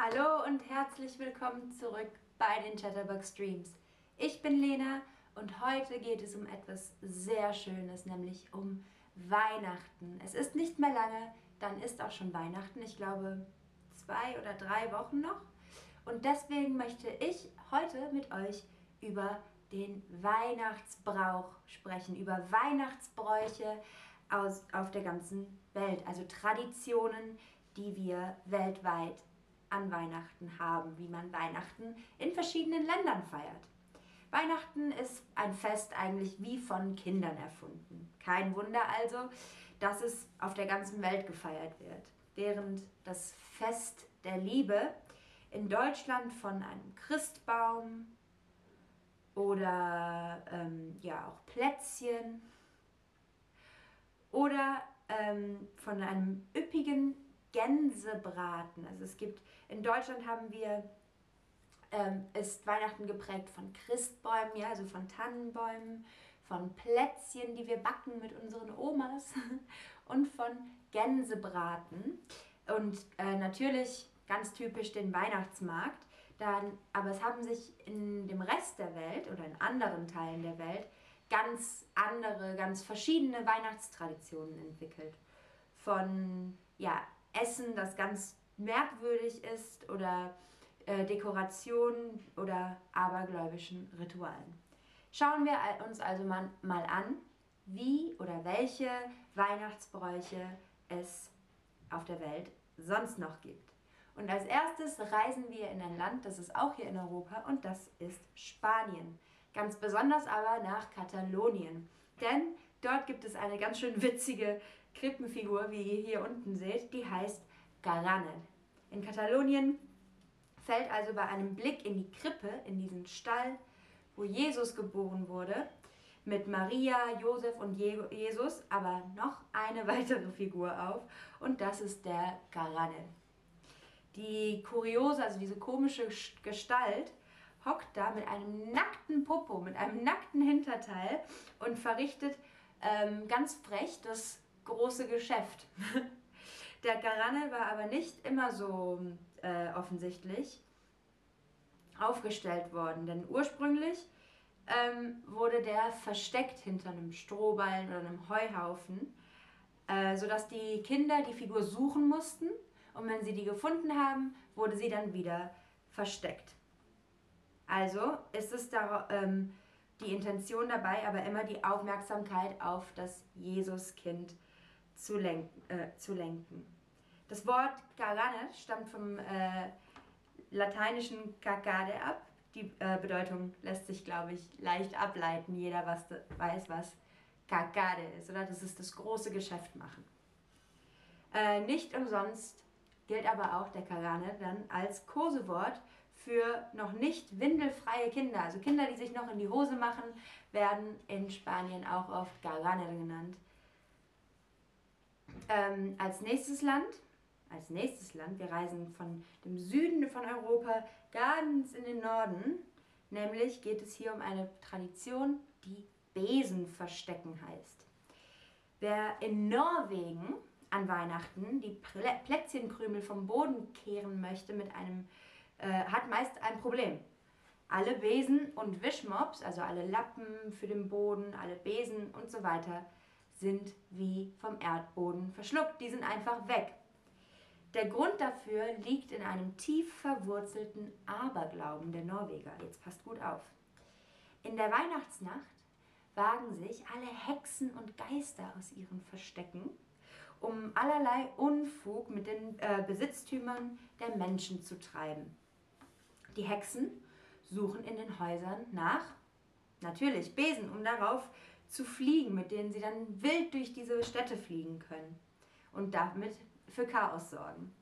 Hallo und herzlich willkommen zurück bei den Chatterbug Streams. Ich bin Lena und heute geht es um etwas sehr Schönes, nämlich um Weihnachten. Es ist nicht mehr lange, dann ist auch schon Weihnachten. Ich glaube zwei oder drei Wochen noch. Und deswegen möchte ich heute mit euch über den Weihnachtsbrauch sprechen, über Weihnachtsbräuche aus, auf der ganzen Welt, also Traditionen, die wir weltweit an Weihnachten haben, wie man Weihnachten in verschiedenen Ländern feiert. Weihnachten ist ein Fest eigentlich wie von Kindern erfunden. Kein Wunder also, dass es auf der ganzen Welt gefeiert wird. Während das Fest der Liebe in Deutschland von einem Christbaum oder ähm, ja auch Plätzchen oder ähm, von einem üppigen Gänsebraten. Also es gibt, in Deutschland haben wir, ähm, ist Weihnachten geprägt von Christbäumen, ja, also von Tannenbäumen, von Plätzchen, die wir backen mit unseren Omas und von Gänsebraten. Und äh, natürlich ganz typisch den Weihnachtsmarkt. Dann, aber es haben sich in dem Rest der Welt oder in anderen Teilen der Welt ganz andere, ganz verschiedene Weihnachtstraditionen entwickelt. Von ja, Essen, das ganz merkwürdig ist oder äh, Dekorationen oder abergläubischen Ritualen. Schauen wir uns also mal, mal an, wie oder welche Weihnachtsbräuche es auf der Welt sonst noch gibt. Und als erstes reisen wir in ein Land, das ist auch hier in Europa, und das ist Spanien. Ganz besonders aber nach Katalonien. Denn dort gibt es eine ganz schön witzige Krippenfigur, wie ihr hier unten seht, die heißt Garane. In Katalonien fällt also bei einem Blick in die Krippe, in diesen Stall, wo Jesus geboren wurde, mit Maria, Josef und Jesus, aber noch eine weitere Figur auf und das ist der Garane. Die kuriose, also diese komische Gestalt, hockt da mit einem nackten Popo, mit einem nackten Hinterteil und verrichtet ähm, ganz frech das große Geschäft. Der Garanne war aber nicht immer so äh, offensichtlich aufgestellt worden, denn ursprünglich ähm, wurde der versteckt hinter einem Strohballen oder einem Heuhaufen, äh, sodass die Kinder die Figur suchen mussten und wenn sie die gefunden haben, wurde sie dann wieder versteckt. Also ist es da, ähm, die Intention dabei, aber immer die Aufmerksamkeit auf das Jesuskind zu lenken. Äh, zu lenken. Das Wort Garane stammt vom äh, lateinischen cacade ab. Die äh, Bedeutung lässt sich, glaube ich, leicht ableiten. Jeder was, weiß, was cacade ist, oder? Das ist das große Geschäft machen. Äh, nicht umsonst gilt aber auch der Karane dann als Kosewort für noch nicht windelfreie Kinder. Also Kinder, die sich noch in die Hose machen, werden in Spanien auch oft Garane genannt. Ähm, als nächstes Land, als nächstes Land, wir reisen von dem Süden von Europa ganz in den Norden, nämlich geht es hier um eine Tradition, die Besen verstecken heißt. Wer in Norwegen an Weihnachten die Plätzchenkrümel vom Boden kehren möchte mit einem, äh, hat meist ein Problem. Alle Besen und Wischmops, also alle Lappen für den Boden, alle Besen und so weiter, sind wie vom Erdboden verschluckt. Die sind einfach weg. Der Grund dafür liegt in einem tief verwurzelten Aberglauben der Norweger. Jetzt passt gut auf. In der Weihnachtsnacht wagen sich alle Hexen und Geister aus ihren Verstecken um allerlei Unfug mit den äh, Besitztümern der Menschen zu treiben. Die Hexen suchen in den Häusern nach, natürlich, Besen, um darauf zu fliegen, mit denen sie dann wild durch diese Städte fliegen können und damit für Chaos sorgen.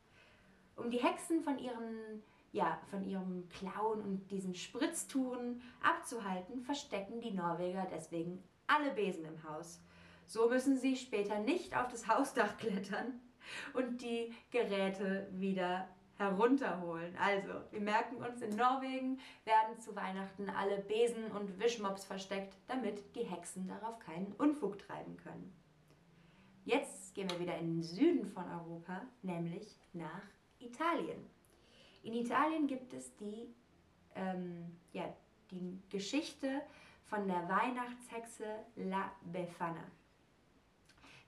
Um die Hexen von ihren ja, von ihrem Klauen und diesen Spritztouren abzuhalten, verstecken die Norweger deswegen alle Besen im Haus so müssen sie später nicht auf das Hausdach klettern und die Geräte wieder herunterholen. Also, wir merken uns, in Norwegen werden zu Weihnachten alle Besen und Wischmops versteckt, damit die Hexen darauf keinen Unfug treiben können. Jetzt gehen wir wieder in den Süden von Europa, nämlich nach Italien. In Italien gibt es die, ähm, ja, die Geschichte von der Weihnachtshexe La Befana.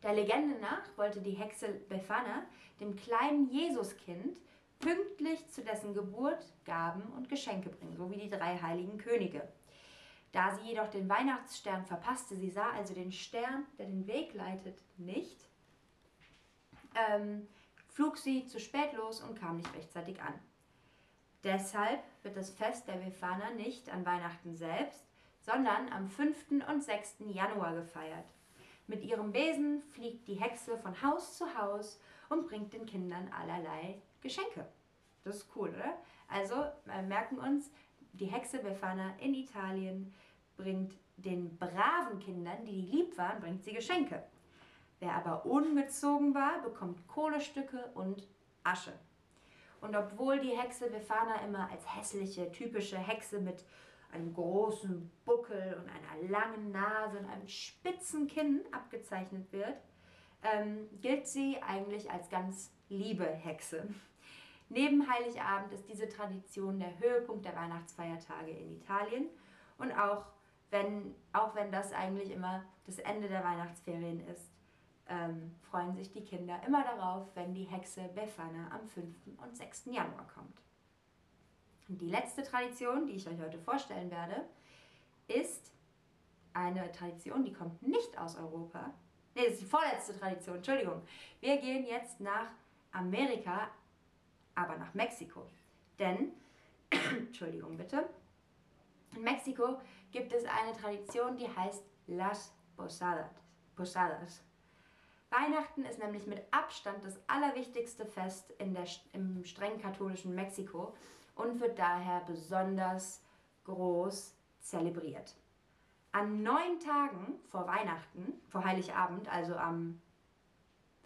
Der Legende nach wollte die Hexe Befana dem kleinen Jesuskind pünktlich zu dessen Geburt Gaben und Geschenke bringen, so wie die drei heiligen Könige. Da sie jedoch den Weihnachtsstern verpasste, sie sah also den Stern, der den Weg leitet, nicht, ähm, flog sie zu spät los und kam nicht rechtzeitig an. Deshalb wird das Fest der Befana nicht an Weihnachten selbst, sondern am 5. und 6. Januar gefeiert. Mit ihrem Besen fliegt die Hexe von Haus zu Haus und bringt den Kindern allerlei Geschenke. Das ist cool, oder? Also äh, merken uns, die Hexe Befana in Italien bringt den braven Kindern, die lieb waren, bringt sie Geschenke. Wer aber ungezogen war, bekommt Kohlestücke und Asche. Und obwohl die Hexe Befana immer als hässliche, typische Hexe mit einem großen Buckel und einer langen Nase und einem spitzen Kinn abgezeichnet wird, ähm, gilt sie eigentlich als ganz liebe Hexe. Neben Heiligabend ist diese Tradition der Höhepunkt der Weihnachtsfeiertage in Italien und auch wenn, auch wenn das eigentlich immer das Ende der Weihnachtsferien ist, ähm, freuen sich die Kinder immer darauf, wenn die Hexe Befana am 5. und 6. Januar kommt. Und die letzte Tradition, die ich euch heute vorstellen werde, ist eine Tradition, die kommt nicht aus Europa. Ne, das ist die vorletzte Tradition, Entschuldigung. Wir gehen jetzt nach Amerika, aber nach Mexiko. Denn, Entschuldigung bitte, in Mexiko gibt es eine Tradition, die heißt Las Posadas. Posadas. Weihnachten ist nämlich mit Abstand das allerwichtigste Fest in der, im streng katholischen Mexiko und wird daher besonders groß zelebriert. An neun Tagen vor Weihnachten, vor Heiligabend, also am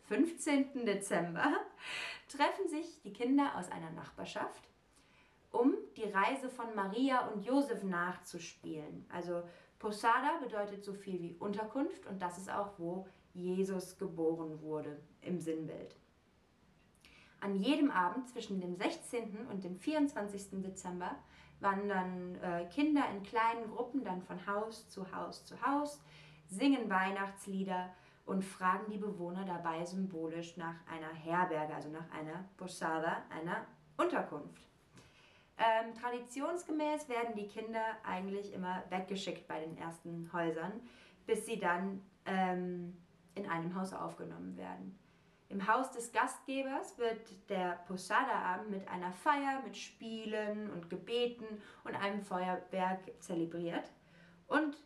15. Dezember, treffen sich die Kinder aus einer Nachbarschaft, um die Reise von Maria und Josef nachzuspielen. Also Posada bedeutet so viel wie Unterkunft und das ist auch, wo Jesus geboren wurde im Sinnbild. An jedem Abend zwischen dem 16. und dem 24. Dezember wandern äh, Kinder in kleinen Gruppen dann von Haus zu Haus zu Haus, singen Weihnachtslieder und fragen die Bewohner dabei symbolisch nach einer Herberge, also nach einer Posada, einer Unterkunft. Ähm, traditionsgemäß werden die Kinder eigentlich immer weggeschickt bei den ersten Häusern, bis sie dann ähm, in einem Haus aufgenommen werden. Im Haus des Gastgebers wird der Posada-Abend mit einer Feier, mit Spielen und Gebeten und einem Feuerwerk zelebriert. Und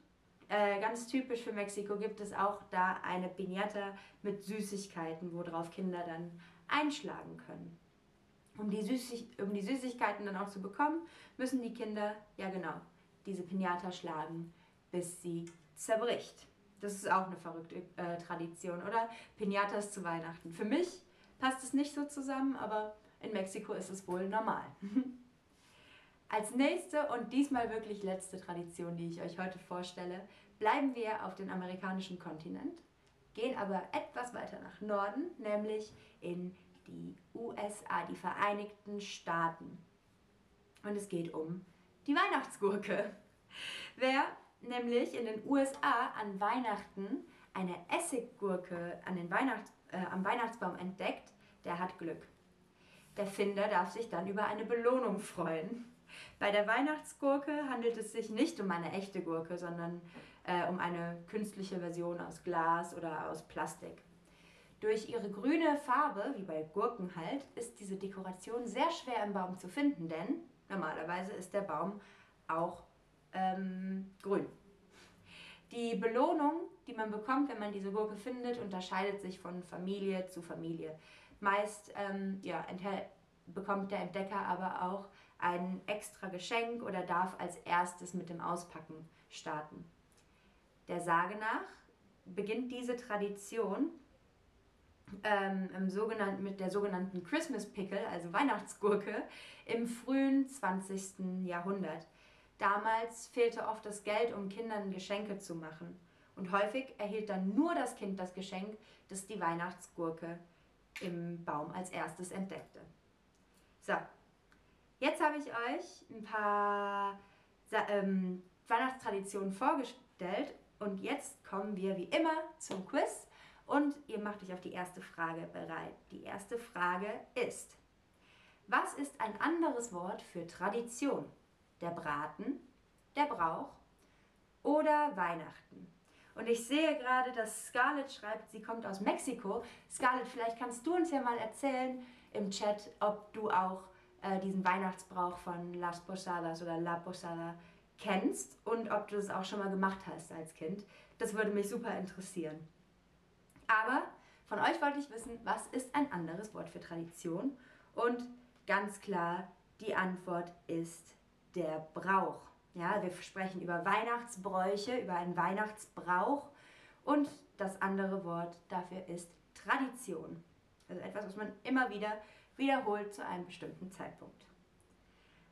äh, ganz typisch für Mexiko gibt es auch da eine Piñata mit Süßigkeiten, worauf Kinder dann einschlagen können. Um die, Süßig um die Süßigkeiten dann auch zu bekommen, müssen die Kinder, ja genau, diese Piñata schlagen, bis sie zerbricht. Das ist auch eine verrückte äh, Tradition, oder? Pinatas zu Weihnachten. Für mich passt es nicht so zusammen, aber in Mexiko ist es wohl normal. Als nächste und diesmal wirklich letzte Tradition, die ich euch heute vorstelle, bleiben wir auf dem amerikanischen Kontinent, gehen aber etwas weiter nach Norden, nämlich in die USA, die Vereinigten Staaten. Und es geht um die Weihnachtsgurke. Wer nämlich in den USA an Weihnachten eine Essiggurke an den Weihnachts-, äh, am Weihnachtsbaum entdeckt, der hat Glück. Der Finder darf sich dann über eine Belohnung freuen. Bei der Weihnachtsgurke handelt es sich nicht um eine echte Gurke, sondern äh, um eine künstliche Version aus Glas oder aus Plastik. Durch ihre grüne Farbe, wie bei Gurken halt, ist diese Dekoration sehr schwer im Baum zu finden, denn normalerweise ist der Baum auch ähm, grün. Die Belohnung, die man bekommt, wenn man diese Gurke findet, unterscheidet sich von Familie zu Familie. Meist ähm, ja, bekommt der Entdecker aber auch ein extra Geschenk oder darf als erstes mit dem Auspacken starten. Der Sage nach beginnt diese Tradition ähm, im sogenannten, mit der sogenannten Christmas Pickle, also Weihnachtsgurke, im frühen 20. Jahrhundert. Damals fehlte oft das Geld, um Kindern Geschenke zu machen. Und häufig erhielt dann nur das Kind das Geschenk, das die Weihnachtsgurke im Baum als erstes entdeckte. So, Jetzt habe ich euch ein paar ähm, Weihnachtstraditionen vorgestellt und jetzt kommen wir wie immer zum Quiz und ihr macht euch auf die erste Frage bereit. Die erste Frage ist, was ist ein anderes Wort für Tradition? Der Braten, der Brauch oder Weihnachten? Und ich sehe gerade, dass Scarlett schreibt, sie kommt aus Mexiko. Scarlett, vielleicht kannst du uns ja mal erzählen im Chat, ob du auch äh, diesen Weihnachtsbrauch von Las Posadas oder La Posada kennst und ob du es auch schon mal gemacht hast als Kind. Das würde mich super interessieren. Aber von euch wollte ich wissen, was ist ein anderes Wort für Tradition? Und ganz klar, die Antwort ist der Brauch. Ja, wir sprechen über Weihnachtsbräuche, über einen Weihnachtsbrauch und das andere Wort dafür ist Tradition. Also etwas, was man immer wieder wiederholt zu einem bestimmten Zeitpunkt.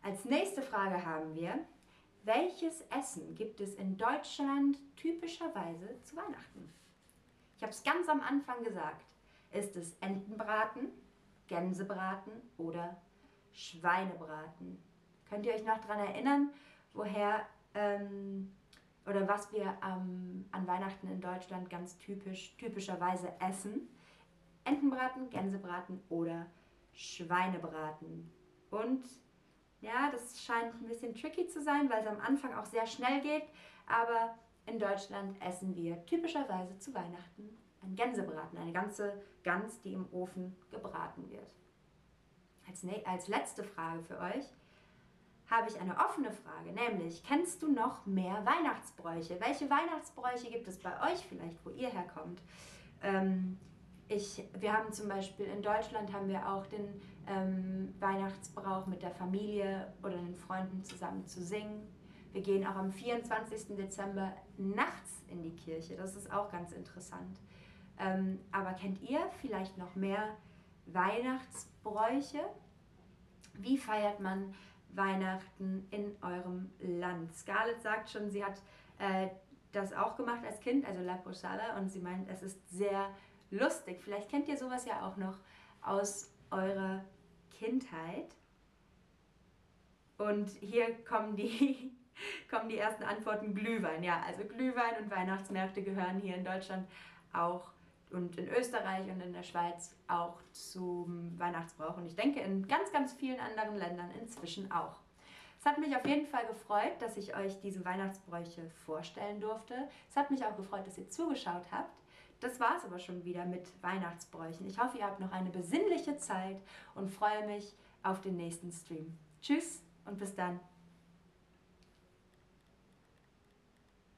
Als nächste Frage haben wir, welches Essen gibt es in Deutschland typischerweise zu Weihnachten? Ich habe es ganz am Anfang gesagt. Ist es Entenbraten, Gänsebraten oder Schweinebraten? Könnt ihr euch noch daran erinnern, woher ähm, oder was wir ähm, an Weihnachten in Deutschland ganz typisch, typischerweise essen? Entenbraten, Gänsebraten oder Schweinebraten. Und ja, das scheint ein bisschen tricky zu sein, weil es am Anfang auch sehr schnell geht, aber in Deutschland essen wir typischerweise zu Weihnachten ein Gänsebraten, eine ganze Gans, die im Ofen gebraten wird. Als, als letzte Frage für euch habe ich eine offene Frage, nämlich, kennst du noch mehr Weihnachtsbräuche? Welche Weihnachtsbräuche gibt es bei euch vielleicht, wo ihr herkommt? Ähm, ich, wir haben zum Beispiel in Deutschland haben wir auch den ähm, Weihnachtsbrauch mit der Familie oder den Freunden zusammen zu singen. Wir gehen auch am 24. Dezember nachts in die Kirche. Das ist auch ganz interessant. Ähm, aber kennt ihr vielleicht noch mehr Weihnachtsbräuche? Wie feiert man Weihnachten in eurem Land? Scarlett sagt schon, sie hat äh, das auch gemacht als Kind, also La Posada, und sie meint, es ist sehr lustig. Vielleicht kennt ihr sowas ja auch noch aus eurer Kindheit. Und hier kommen die, kommen die ersten Antworten Glühwein. Ja, also Glühwein und Weihnachtsmärkte gehören hier in Deutschland auch und in Österreich und in der Schweiz auch zum Weihnachtsbrauch. Und ich denke in ganz, ganz vielen anderen Ländern inzwischen auch. Es hat mich auf jeden Fall gefreut, dass ich euch diese Weihnachtsbräuche vorstellen durfte. Es hat mich auch gefreut, dass ihr zugeschaut habt. Das war es aber schon wieder mit Weihnachtsbräuchen. Ich hoffe, ihr habt noch eine besinnliche Zeit und freue mich auf den nächsten Stream. Tschüss und bis dann.